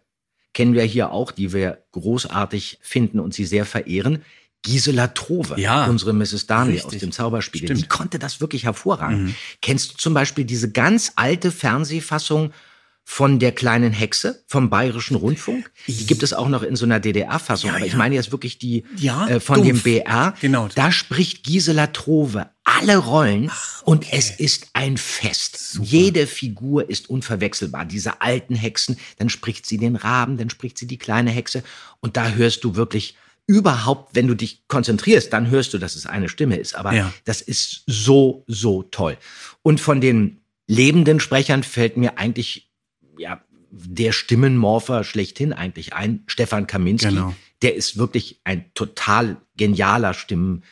kennen wir hier auch, die wir großartig finden und sie sehr verehren, Gisela Trove, Ja. unsere Mrs. Darnley Richtig. aus dem Zauberspiegel, Stimmt. die konnte das wirklich hervorragend. Mhm. Kennst du zum Beispiel diese ganz alte Fernsehfassung von der kleinen Hexe vom Bayerischen Rundfunk? Die gibt es auch noch in so einer DDR-Fassung, aber ich meine jetzt wirklich die Ja, äh, von dem dumpf. BR. Genau. Da spricht Gisela Trove alle Rollen und es ist ein Fest. Jede Figur ist unverwechselbar. Diese alten Hexen, dann spricht sie den Raben, dann spricht sie die kleine Hexe und da hörst du wirklich überhaupt, wenn du dich konzentrierst, dann hörst du, dass es eine Stimme ist. Aber Ja. das ist so, so toll. Und von den lebenden Sprechern fällt mir eigentlich, ja, der Stimmenmorpher schlechthin eigentlich ein, Stefan Kaminski. Genau. Der ist wirklich ein total genialer Mhm.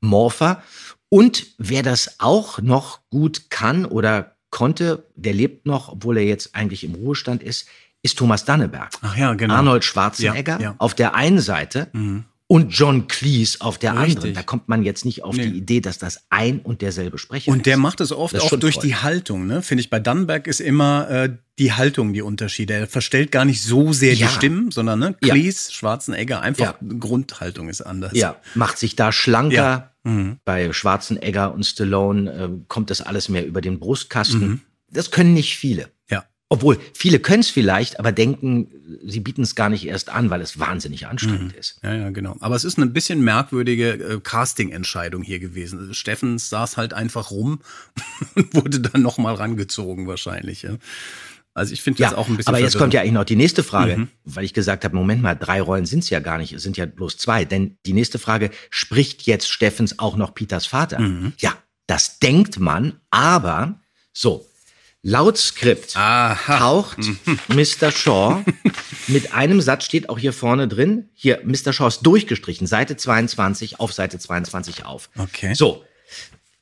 Stimmenmorpher. Und wer das auch noch gut kann oder konnte, der lebt noch, obwohl er jetzt eigentlich im Ruhestand ist, ist Thomas Danneberg. Ach ja, genau. Arnold Schwarzenegger Ja, ja. auf der einen Seite Mhm. Und John Cleese auf der Richtig. anderen. Da kommt man jetzt nicht auf Nee. die Idee, dass das ein und derselbe Sprecher Und der ist. macht es oft Das ist auch durch toll. die Haltung, ne? Finde ich. Bei Dunberg ist immer äh, die Haltung die Unterschiede. Er verstellt gar nicht so sehr Ja. die Stimmen, sondern ne, Ja. Cleese, Schwarzenegger, einfach Ja. Grundhaltung ist anders. Ja, macht sich da schlanker. Ja. Mhm. Bei Schwarzenegger und Stallone äh, kommt das alles mehr über den Brustkasten. Mhm. Das können nicht viele. Obwohl, viele können es vielleicht, aber denken, sie bieten es gar nicht erst an, weil es wahnsinnig anstrengend ist. Ja, ja, genau. Aber es ist eine bisschen merkwürdige äh, Casting-Entscheidung hier gewesen. Also Steffens saß halt einfach rum und wurde dann nochmal rangezogen wahrscheinlich. Ja. Also ich finde das Ja, auch ein bisschen aber jetzt kommt ja eigentlich noch die nächste Frage, Mhm. weil ich gesagt habe, Moment mal, drei Rollen sind es ja gar nicht, es sind ja bloß zwei. Denn die nächste Frage, spricht jetzt Steffens auch noch Peters Vater? Mhm. Ja, das denkt man, aber so, laut Skript taucht Mr. Shaw mit einem Satz, steht auch hier vorne drin, hier, Mr. Shaw ist durchgestrichen, Seite 22 auf Seite 22 auf. Okay. So,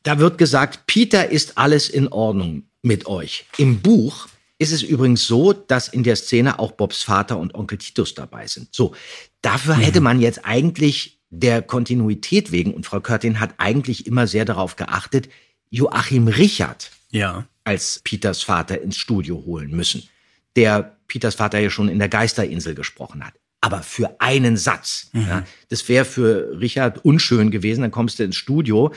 da wird gesagt, Peter ist alles in Ordnung mit euch. Im Buch ist es übrigens so, dass in der Szene auch Bobs Vater und Onkel Titus dabei sind. So, dafür hätte man jetzt eigentlich der Kontinuität wegen, und Frau Körtin hat eigentlich immer sehr darauf geachtet, Joachim Richard Ja. als Peters Vater ins Studio holen müssen, der Peters Vater ja schon in der Geisterinsel gesprochen hat. Aber für einen Satz. Ja, das wäre für Richard unschön gewesen. Dann kommst du ins Studio,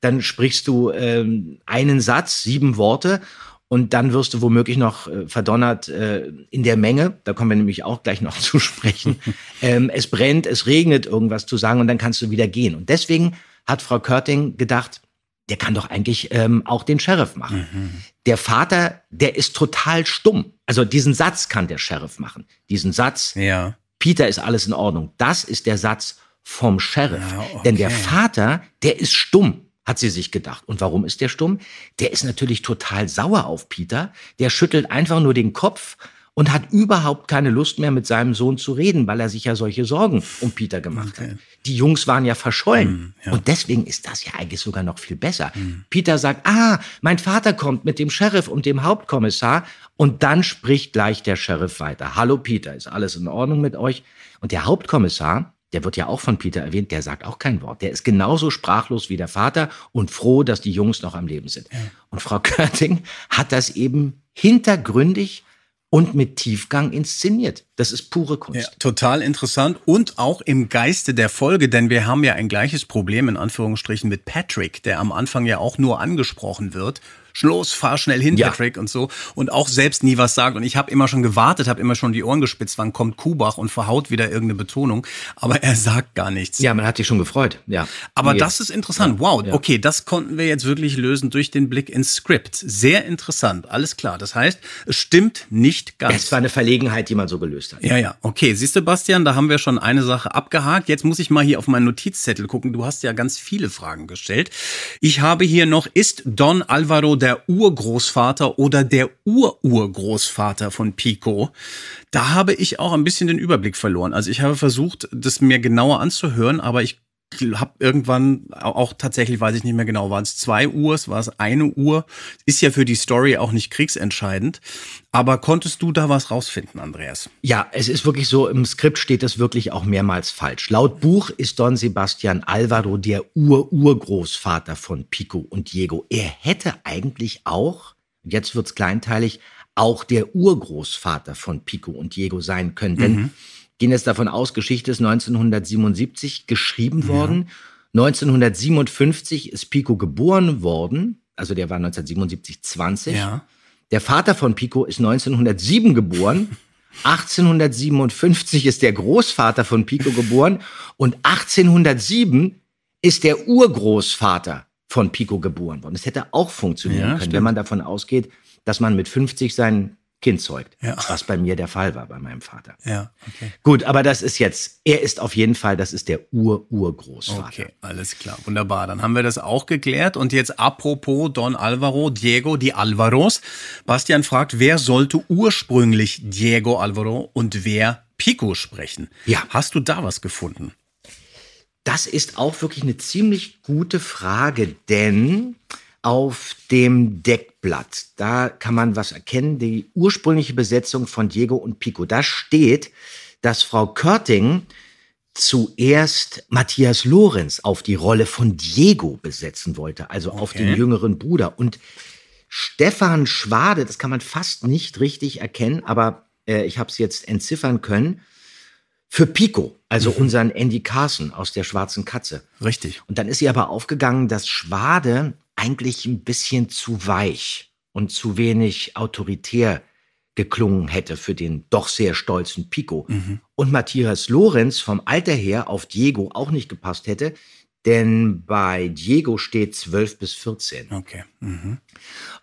dann sprichst du ähm, einen Satz, sieben Worte. Und dann wirst du womöglich noch äh, verdonnert äh, in der Menge, da kommen wir nämlich auch gleich noch zu sprechen. ähm, es brennt, es regnet, irgendwas zu sagen und dann kannst du wieder gehen. Und deswegen hat Frau Körting gedacht, der kann doch eigentlich ähm, auch den Sheriff machen. Der Vater, der ist total stumm. Also diesen Satz kann der Sheriff machen. Diesen Satz, Ja. Peter ist alles in Ordnung. Das ist der Satz vom Sheriff. Ja, okay. Denn der Vater, der ist stumm, hat sie sich gedacht. Und warum ist der stumm? Der ist natürlich total sauer auf Peter. Der schüttelt einfach nur den Kopf und hat überhaupt keine Lust mehr mit seinem Sohn zu reden, weil er sich ja solche Sorgen um Peter gemacht hat. Die Jungs waren ja verschollen. Und deswegen ist das ja eigentlich sogar noch viel besser. Peter sagt, ah, mein Vater kommt mit dem Sheriff und dem Hauptkommissar. Und dann spricht gleich der Sheriff weiter. Hallo Peter, ist alles in Ordnung mit euch? Und der Hauptkommissar, der wird ja auch von Peter erwähnt, der sagt auch kein Wort. Der ist genauso sprachlos wie der Vater und froh, dass die Jungs noch am Leben sind. Und Frau Körting hat das eben hintergründig und mit Tiefgang inszeniert. Das ist pure Kunst. Ja, total interessant und auch im Geiste der Folge, denn wir haben ja ein gleiches Problem in Anführungsstrichen mit Patrick, der am Anfang ja auch nur angesprochen wird. Schloss, fahr schnell hin, Ja. Patrick und so und auch selbst nie was sagt und ich habe immer schon gewartet, habe immer schon die Ohren gespitzt, wann kommt Kubach und verhaut wieder irgendeine Betonung, aber er sagt gar nichts. Ja, man hat sich schon gefreut. Ja. Aber Jetzt- das ist interessant. Wow, Ja. okay, das konnten wir jetzt wirklich lösen durch den Blick ins Skript. Sehr interessant, alles klar. Das heißt, es stimmt nicht ganz. Das war eine Verlegenheit, die man so gelöst hat. Ja, ja, okay. Siehst du, Bastian, da haben wir schon eine Sache abgehakt. Jetzt muss ich mal hier auf meinen Notizzettel gucken. Du hast ja ganz viele Fragen gestellt. Ich habe hier noch, ist Don Alvaro der Urgroßvater oder der Ururgroßvater von Pico? Da habe ich auch ein bisschen den Überblick verloren. Also ich habe versucht, das mir genauer anzuhören, aber ich habe irgendwann auch tatsächlich, weiß ich nicht mehr genau, waren es zwei Uhr, war es eine Uhr, ist ja für die Story auch nicht kriegsentscheidend. Aber konntest du da was rausfinden, Andreas? Ja, es ist wirklich so, im Skript steht es wirklich auch mehrmals falsch. Laut Buch ist Don Sebastian Alvaro der Ur-Urgroßvater von Pico und Diego. Er hätte eigentlich auch, jetzt wird's kleinteilig, auch der Urgroßvater von Pico und Diego sein können. Denn gehen jetzt davon aus, Geschichte ist 1977 geschrieben worden. 1957 ist Pico geboren worden. Also der war 1977 20. Ja. Der Vater von Pico ist 1907 geboren. 1857 ist der Großvater von Pico geboren und 1807 ist der Urgroßvater von Pico geboren worden. Das hätte auch funktionieren Ja, können, stimmt. wenn man davon ausgeht, dass man mit 50 sein Kind zeugt. Ja. Was bei mir der Fall war, bei meinem Vater. Ja, okay. Gut, aber das ist jetzt, er ist auf jeden Fall, das ist der Ur-Urgroßvater. Okay, alles klar, wunderbar. Dann haben wir das auch geklärt. Und jetzt apropos Don Alvaro, Diego di Alvaros. Bastian fragt, wer sollte ursprünglich Diego Alvaro und wer Pico sprechen? Ja. Hast du da was gefunden? Das ist auch wirklich eine ziemlich gute Frage, denn auf dem Deckblatt, da kann man was erkennen, die ursprüngliche Besetzung von Diego und Pico. Da steht, dass Frau Körting zuerst Matthias Lorenz auf die Rolle von Diego besetzen wollte, also auf Okay. den jüngeren Bruder. Und Stefan Schwade, das kann man fast nicht richtig erkennen, aber äh, ich habe es jetzt entziffern können, für Pico, also unseren Andy Carson aus der Schwarzen Katze. Richtig. Und dann ist ihr aber aufgegangen, dass Schwade eigentlich ein bisschen zu weich und zu wenig autoritär geklungen hätte für den doch sehr stolzen Pico. Und Matthias Lorenz vom Alter her auf Diego auch nicht gepasst hätte, denn bei Diego steht 12 bis 14. Okay. Mhm.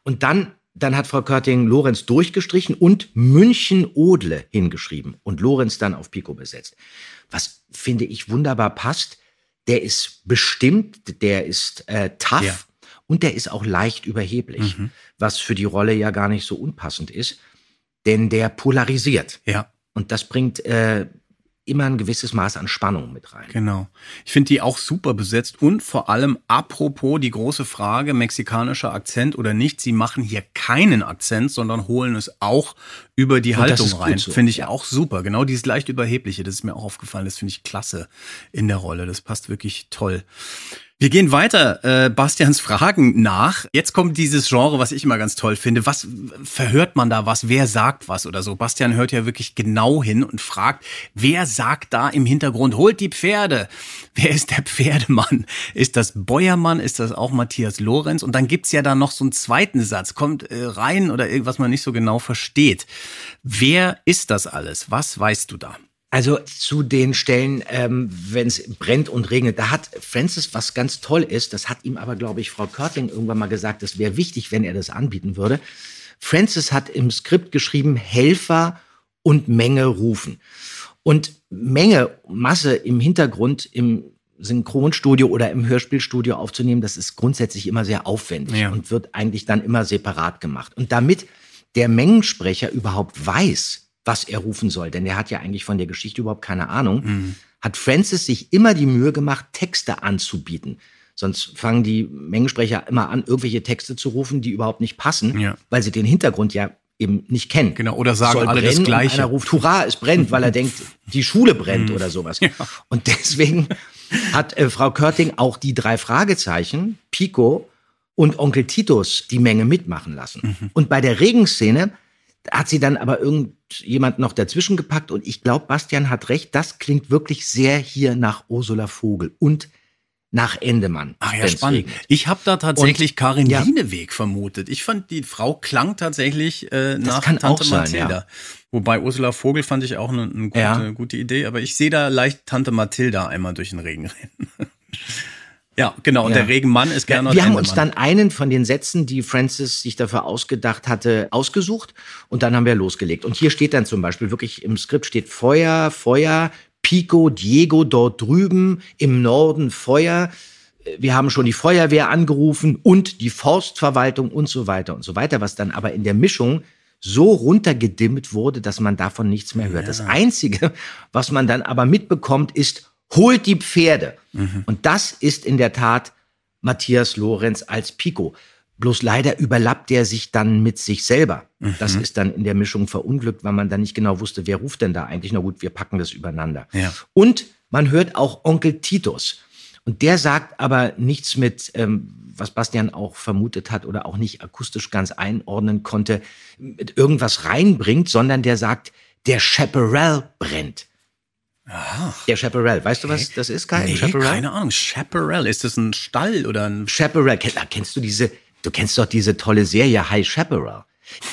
Und dann, dann hat Frau Körting Lorenz durchgestrichen und München-Odle hingeschrieben und Lorenz dann auf Pico besetzt. Was finde ich wunderbar passt, der ist bestimmt, der ist äh, tough Ja. Und der ist auch leicht überheblich, Mhm. was für die Rolle ja gar nicht so unpassend ist, denn der polarisiert. Ja. Und das bringt äh, immer ein gewisses Maß an Spannung mit rein. Genau. Ich finde die auch super besetzt und vor allem apropos die große Frage, mexikanischer Akzent oder nicht, sie machen hier keinen Akzent, sondern holen es auch über die Und Haltung rein. so, Finde ich ja. auch super. Genau dieses leicht überhebliche, das ist mir auch aufgefallen, das finde ich klasse in der Rolle. Das passt wirklich toll. Wir gehen weiter äh, Bastians Fragen nach. Jetzt kommt dieses Genre, was ich immer ganz toll finde. Was verhört man da was? Wer sagt was oder so? Bastian hört ja wirklich genau hin und fragt, wer sagt da im Hintergrund, holt die Pferde? Wer ist der Pferdemann? Ist das Bäuermann? Ist das auch Matthias Lorenz? Und dann gibt's ja dann noch so einen zweiten Satz, kommt äh, rein oder irgendwas man nicht so genau versteht. Wer ist das alles? Was weißt du da? Also zu den Stellen, ähm, wenn es brennt und regnet, da hat Francis was ganz toll ist, das hat ihm aber, glaube ich, Frau Körting irgendwann mal gesagt, das wäre wichtig, wenn er das anbieten würde. Francis hat im Skript geschrieben, Helfer und Menge rufen. Und Menge, Masse im Hintergrund im Synchronstudio oder im Hörspielstudio aufzunehmen, das ist grundsätzlich immer sehr aufwendig Ja. und wird eigentlich dann immer separat gemacht. Und damit der Mengensprecher überhaupt weiß, was er rufen soll, denn er hat ja eigentlich von der Geschichte überhaupt keine Ahnung, hat Francis sich immer die Mühe gemacht, Texte anzubieten. Sonst fangen die Mengensprecher immer an, irgendwelche Texte zu rufen, die überhaupt nicht passen, Ja. weil sie den Hintergrund ja eben nicht kennen. Genau, oder sagen Soll alle das brennen und Gleiche. Einer ruft Hurra, es brennt, weil er denkt, die Schule brennt oder sowas. Und deswegen hat äh, Frau Körting auch die drei Fragezeichen, Pico und Onkel Titus die Menge mitmachen lassen. Und bei der Regenszene hat sie dann aber irgendjemand noch dazwischen gepackt und ich glaube, Bastian hat recht, das klingt wirklich sehr hier nach Ursula Vogel und nach Endemann. Ach ja, spannend. regnet. Ich habe da tatsächlich Und- Karin ja. Lieneweg vermutet. Ich fand, die Frau klang tatsächlich äh, nach kann Tante auch sein, Mathilda. ja. Wobei Ursula Vogel fand ich auch eine, eine gute, Ja. gute Idee, aber ich sehe da leicht Tante Mathilda einmal durch den Regen rennen. Ja, genau. Und Ja. der Regenmann ist Ja, Gernot wir haben uns dann einen von den Sätzen, die Francis sich dafür ausgedacht hatte, ausgesucht und dann haben wir losgelegt. Und hier steht dann zum Beispiel wirklich im Skript steht Feuer, Feuer, Pico, Diego dort drüben, im Norden Feuer. Wir haben schon die Feuerwehr angerufen und die Forstverwaltung und so weiter und so weiter, was dann aber in der Mischung so runtergedimmt wurde, dass man davon nichts mehr hört. Das Einzige, was man dann aber mitbekommt, ist, holt die Pferde. Und das ist in der Tat Matthias Lorenz als Pico. Bloß leider überlappt er sich dann mit sich selber. Das ist dann in der Mischung verunglückt, weil man dann nicht genau wusste, wer ruft denn da eigentlich. Na gut, wir packen das übereinander. Ja. Und man hört auch Onkel Titus. Und der sagt aber nichts mit, ähm, was Bastian auch vermutet hat oder auch nicht akustisch ganz einordnen konnte, mit irgendwas reinbringt, sondern der sagt, der Chaparral brennt. Der Chaparral. Weißt du, was das ist, Kai? Nee, Chaparral? keine Ahnung. Chaparral, ist das ein Stall oder ein... Chaparral. Ken- Kennst du diese, du kennst doch diese tolle Serie High Chaparral.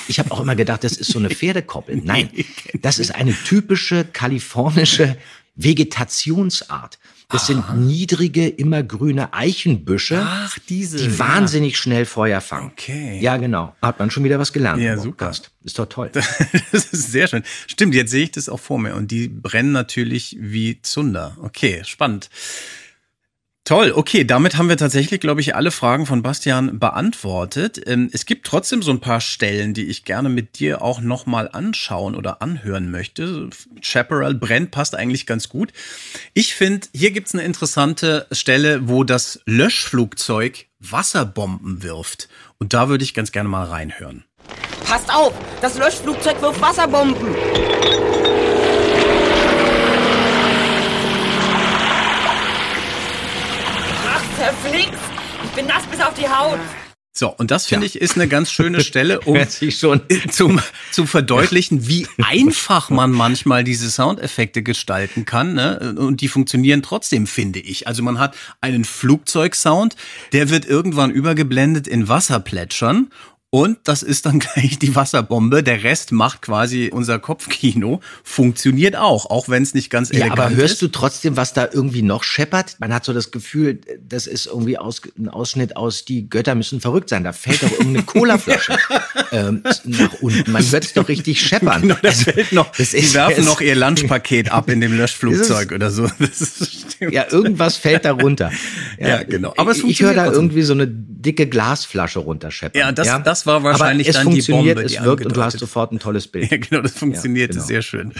Ich habe auch immer gedacht, das ist so eine Pferdekoppel. Nein, das ist eine typische kalifornische Vegetationsart. Das sind niedrige, immergrüne Eichenbüsche, Ach, diese. die wahnsinnig schnell Feuer fangen. Okay. Ja, genau. Hat man schon wieder was gelernt. Ja, super. Ist doch toll. Das ist sehr schön. Stimmt, jetzt sehe ich das auch vor mir. Und die brennen natürlich wie Zunder. Okay, spannend. Toll, okay, damit haben wir tatsächlich, glaube ich, alle Fragen von Bastian beantwortet. Ähm, Es gibt trotzdem so ein paar Stellen, die ich gerne mit dir auch nochmal anschauen oder anhören möchte. Chaparral brennt passt eigentlich ganz gut. Ich finde, hier gibt's eine interessante Stelle, wo das Löschflugzeug Wasserbomben wirft. Und da würde ich ganz gerne mal reinhören. Passt auf, das Löschflugzeug wirft Wasserbomben. Verflixt. Ich bin nass bis auf die Haut. So, und das finde ich ist eine ganz schöne Stelle, um Hört sich schon. zum, zu verdeutlichen, wie einfach man manchmal diese Soundeffekte gestalten kann. Ne? Und die funktionieren trotzdem, finde ich. Also man hat einen Flugzeugsound, der wird irgendwann übergeblendet in Wasserplätschern. Und das ist dann gleich die Wasserbombe. Der Rest macht quasi unser Kopfkino. Funktioniert auch, auch wenn es nicht ganz Ja, elegant aber hörst ist. du trotzdem, was da irgendwie noch scheppert? Man hat so das Gefühl, das ist irgendwie aus, ein Ausschnitt aus Die Götter müssen verrückt sein. Da fällt doch irgendeine Colaflasche ähm, nach unten. Man hört es doch richtig scheppern. Genau, das Also, fällt noch. das Die ist- werfen es- noch ihr Lunchpaket ab in dem Löschflugzeug Ist oder so. Ist. Ja, irgendwas fällt da runter. Ja, genau. Aber es ich, ich höre da irgendwie so eine dicke Glasflasche runterscheppern. Ja, das- das war wahrscheinlich dann die Bombe, es die wirkt und du hast sofort ein tolles Bild. Ja, genau, das funktioniert Ja, genau. sehr schön.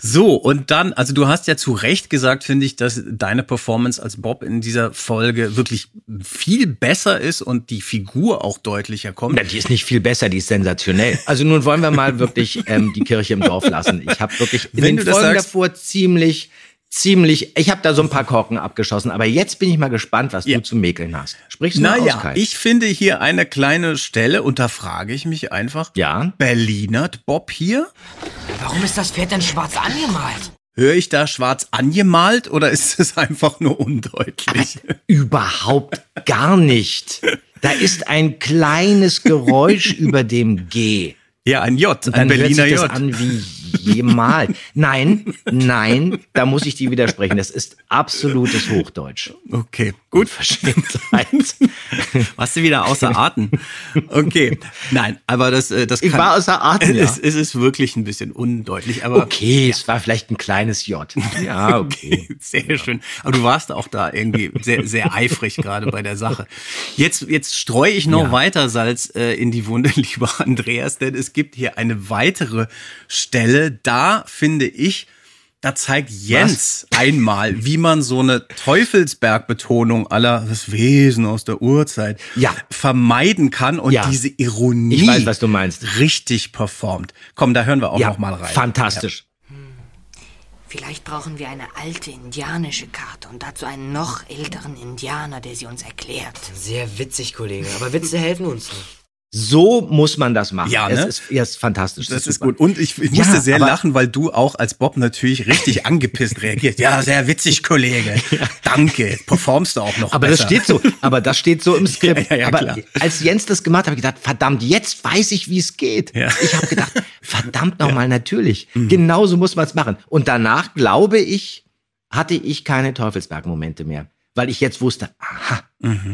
So, und dann, also du hast ja zu Recht gesagt, finde ich, dass deine Performance als Bob in dieser Folge wirklich viel besser ist und die Figur auch deutlicher kommt. Na, die ist nicht viel besser, die ist sensationell. Also nun wollen wir mal wirklich ähm, die Kirche im Dorf lassen. Ich habe wirklich in Wenn den das Folgen sagst- davor ziemlich, ziemlich, ich habe da so ein paar Korken abgeschossen, aber jetzt bin ich mal gespannt, was du zu mäkeln hast. Sprichst du mal aus, Naja, Kai? ich finde hier eine kleine Stelle und da frage ich mich einfach, ja? Berlinert Bob hier? Warum ist das Pferd denn schwarz angemalt? Höre ich da schwarz angemalt oder ist es einfach nur undeutlich? Überhaupt gar nicht. Da ist ein kleines Geräusch über dem G. Ja, ein J, ein Berliner sich das J. an wie jemals. Nein, nein, da muss ich dir widersprechen. Das ist absolutes Hochdeutsch. Okay, gut. Verschämtheit. Warst du wieder außer Atem? Okay, nein, aber das, äh, das Ich kann, war außer Atem, ja. Es, es ist wirklich ein bisschen undeutlich, aber Okay, es war vielleicht ein kleines J. Ja, okay. Sehr schön. Aber du warst auch da irgendwie sehr, sehr eifrig gerade bei der Sache. Jetzt, jetzt streue ich noch Ja. weiter Salz äh, in die Wunde, lieber Andreas, denn es gibt hier eine weitere Stelle. Da finde ich, da zeigt Jens einmal, wie man so eine Teufelsberg-Betonung aller das Wesen aus der Urzeit Ja. vermeiden kann und Ja. diese Ironie Ich weiß, was du meinst. richtig performt. Komm, da hören wir auch Ja, noch mal rein. fantastisch. Vielleicht brauchen wir eine alte indianische Karte und dazu einen noch älteren Indianer, der sie uns erklärt. Sehr witzig, Kollege. Aber Witze helfen uns nicht. So muss man das machen. Ja, es ne? ist, ja, ist fantastisch. Das ist super. gut. Und ich, ich Ja, musste sehr aber- lachen, weil du auch als Bob natürlich richtig angepisst reagierst. Ja, sehr witzig, Kollege. Danke. Performst du auch noch Aber besser. das steht so, aber das steht so im Skript. Ja, ja, ja, aber klar. als Jens das gemacht hat, habe ich gedacht, verdammt, jetzt weiß ich, wie es geht. Ja. Ich habe gedacht, verdammt nochmal, natürlich. Genauso muss man es machen. Und danach, glaube ich, hatte ich keine Teufelsberg-Momente mehr. Weil ich jetzt wusste, aha,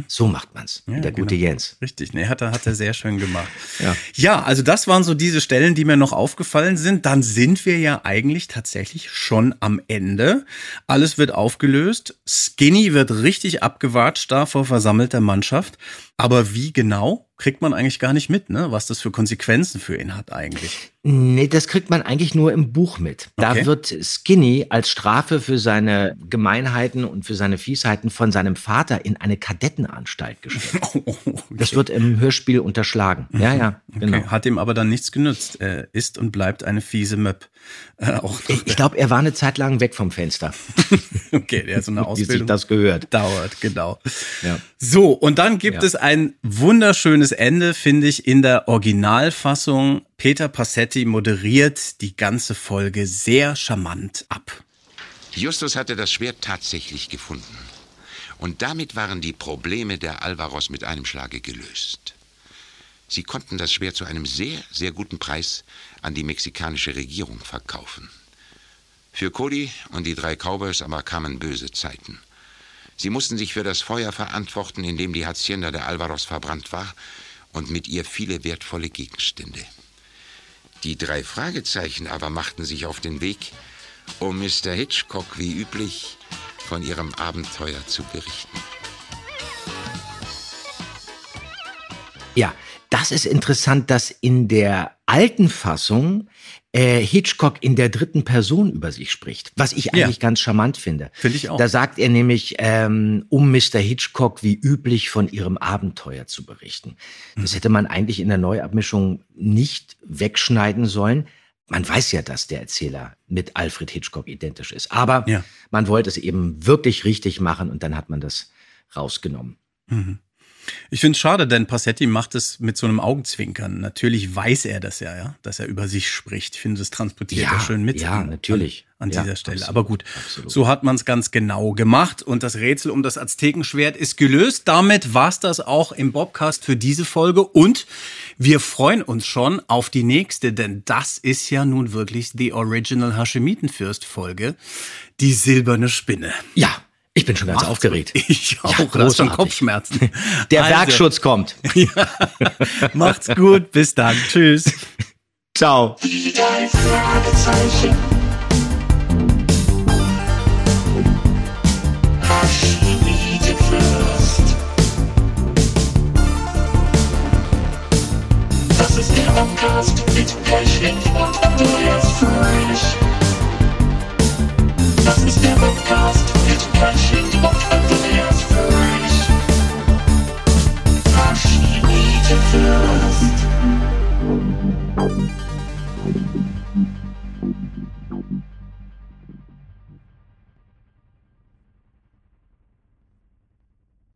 so macht man's. Ja, der gute genau. Jens. Richtig, ne, hat er, hat er sehr schön gemacht. Ja. ja, also das waren so diese Stellen, die mir noch aufgefallen sind. Dann sind wir ja eigentlich tatsächlich schon am Ende. Alles wird aufgelöst. Skinny wird richtig abgewatscht da vor versammelter Mannschaft. Aber wie genau, kriegt man eigentlich gar nicht mit, ne? Was das für Konsequenzen für ihn hat eigentlich. Nee, das kriegt man eigentlich nur im Buch mit. Da Okay. wird Skinny als Strafe für seine Gemeinheiten und für seine Fiesheiten von seinem Vater in eine Kadettenanstalt gestellt. Das wird im Hörspiel unterschlagen. Ja, ja, genau. Okay. Hat ihm aber dann nichts genützt. Er ist und bleibt eine fiese Möb. Äh, auch Ich, glaube, er war eine Zeit lang weg vom Fenster. okay, der hat so eine Wie sich Ausbildung. das gehört. dauert, genau. Ja. So, und dann gibt Ja. es ein wunderschönes Ende, finde ich, in der Originalfassung. Peter Passetti moderiert die ganze Folge sehr charmant ab. Justus hatte das Schwert tatsächlich gefunden. Und damit waren die Probleme der Alvaros mit einem Schlage gelöst. Sie konnten das Schwert zu einem sehr, sehr guten Preis an die mexikanische Regierung verkaufen. Für Cody und die drei Cowboys aber kamen böse Zeiten. Sie mussten sich für das Feuer verantworten, in dem die Hacienda der Alvaros verbrannt war und mit ihr viele wertvolle Gegenstände. Die drei Fragezeichen aber machten sich auf den Weg, um Mr. Hitchcock wie üblich von ihrem Abenteuer zu berichten. Ja, das ist interessant, dass in der alten Fassung äh, Hitchcock in der dritten Person über sich spricht, was ich eigentlich Ja. ganz charmant finde. Finde ich auch. Da sagt er nämlich, ähm, um Mr. Hitchcock wie üblich von ihrem Abenteuer zu berichten. Mhm. Das hätte man eigentlich in der Neuabmischung nicht wegschneiden sollen. Man weiß ja, dass der Erzähler mit Alfred Hitchcock identisch ist. Aber Ja. man wollte es eben wirklich richtig machen und dann hat man das rausgenommen. Mhm. Ich finde es schade, denn Passetti macht es mit so einem Augenzwinkern. Natürlich weiß er das ja, ja, dass er über sich spricht. Ich finde, das transportiert Ja, er schön mit. ja, an- natürlich. An, Ja, dieser Stelle. absolut, Aber gut, absolut. so hat man es ganz genau gemacht und das Rätsel um das Aztekenschwert ist gelöst. Damit war's das auch im Bobcast für diese Folge und wir freuen uns schon auf die nächste, denn das ist ja nun wirklich die Original Haschemitenfürst-Folge, die silberne Spinne. Ja, ich bin schon ganz Macht's aufgeregt. gut. Ich auch. Ja, du hast schon großartig. Kopfschmerzen. Der Also, Werkschutz kommt. Macht's gut. Bis dann. Tschüss. Ciao. Das ist der Podcast mit Pechling und Andreas Fröhlich. Das ist der Podcast Thank you.